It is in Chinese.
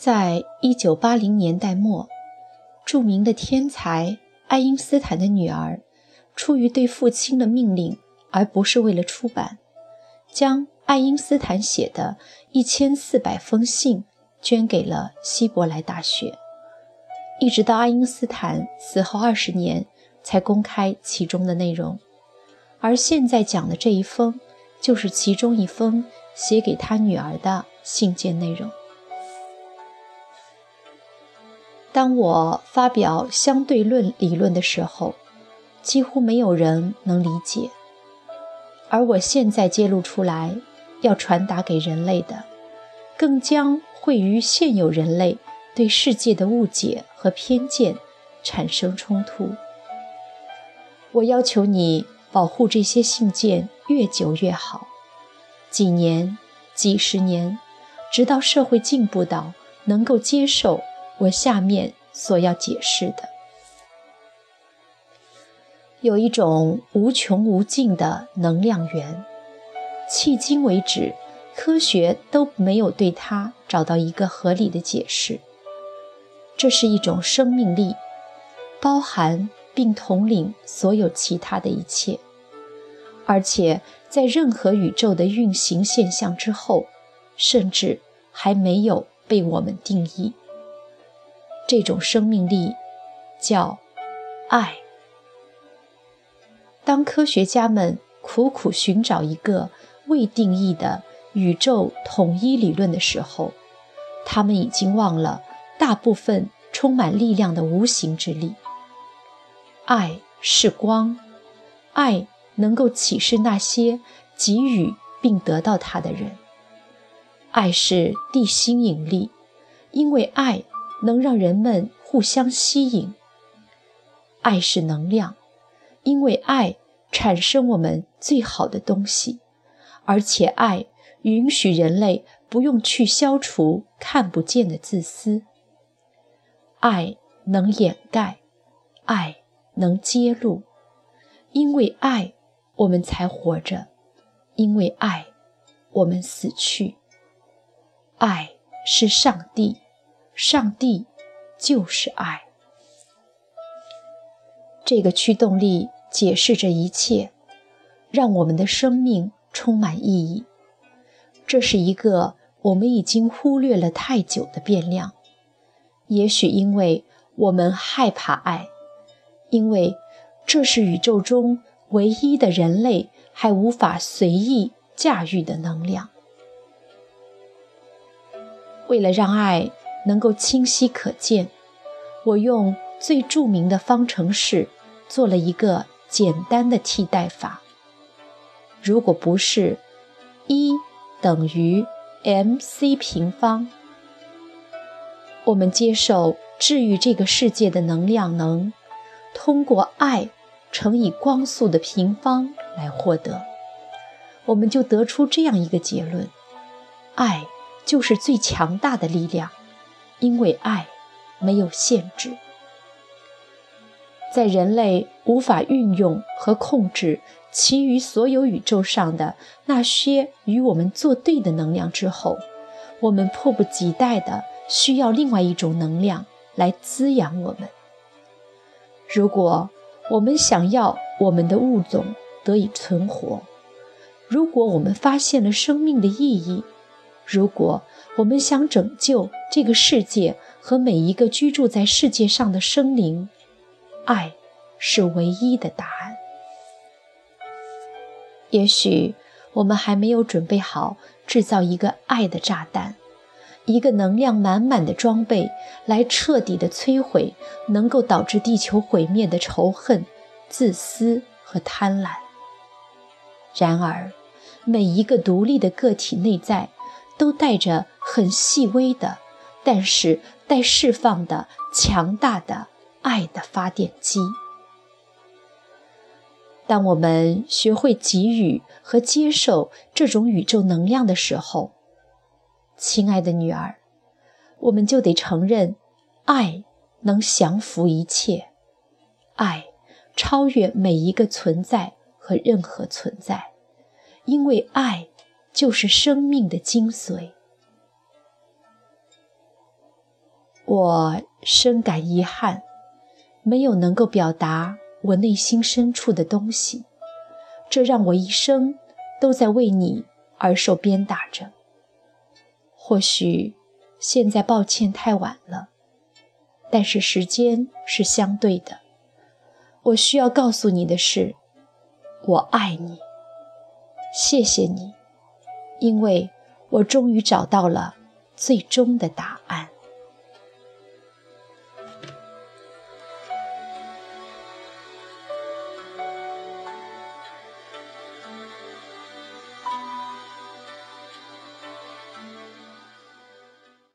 在一九八零年代末，著名的天才爱因斯坦的女儿，出于对父亲的命令，而不是为了出版，将爱因斯坦写的一千四百封信捐给了希伯来大学，一直到爱因斯坦死后二十年才公开其中的内容。而现在讲的这一封，就是其中一封写给他女儿的信件内容。当我发表相对论理论的时候，几乎没有人能理解；而我现在揭露出来，要传达给人类的，更将会与现有人类对世界的误解和偏见产生冲突。我要求你保护这些信件越久越好，几年、几十年，直到社会进步到能够接受。我下面所要解释的，有一种无穷无尽的能量源，迄今为止，科学都没有对它找到一个合理的解释。这是一种生命力，包含并统领所有其他的一切，而且在任何宇宙的运行现象之后，甚至还没有被我们定义。这种生命力叫爱。当科学家们苦苦寻找一个未定义的宇宙统一理论的时候，他们已经忘了大部分充满力量的无形之力。爱是光，爱能够启示那些给予并得到它的人。爱是地心引力，因为爱。能让人们互相吸引。爱是能量，因为爱产生我们最好的东西，而且爱允许人类不用去消除看不见的自私。爱能掩盖，爱能揭露，因为爱我们才活着，因为爱我们死去。爱是上帝。上帝就是爱，这个驱动力解释着一切，让我们的生命充满意义。这是一个我们已经忽略了太久的变量。也许因为我们害怕爱，因为这是宇宙中唯一的人类还无法随意驾驭的能量。为了让爱。能够清晰可见，我用最著名的方程式做了一个简单的替代法。如果不是一等于 mc 平方，我们接受治愈这个世界的能量能通过爱乘以光速的平方来获得，我们就得出这样一个结论：爱就是最强大的力量。因为爱没有限制，在人类无法运用和控制其余所有宇宙上的那些与我们作对的能量之后，我们迫不及待地需要另外一种能量来滋养我们。如果我们想要我们的物种得以存活，如果我们发现了生命的意义，如果我们想拯救这个世界和每一个居住在世界上的生灵，爱是唯一的答案。也许我们还没有准备好制造一个爱的炸弹，一个能量满满的装备，来彻底的摧毁能够导致地球毁灭的仇恨、自私和贪婪。然而，每一个独立的个体内在。都带着很细微的，但是待释放的强大的爱的发电机。当我们学会给予和接受这种宇宙能量的时候，亲爱的女儿，我们就得承认，爱能降服一切，爱超越每一个存在和任何存在，因为爱。就是生命的精髓。我深感遗憾，没有能够表达我内心深处的东西，这让我一生都在为你而受鞭打着。或许现在抱歉太晚了，但是时间是相对的。我需要告诉你的是，我爱你，谢谢你，因为我终于找到了最终的答案。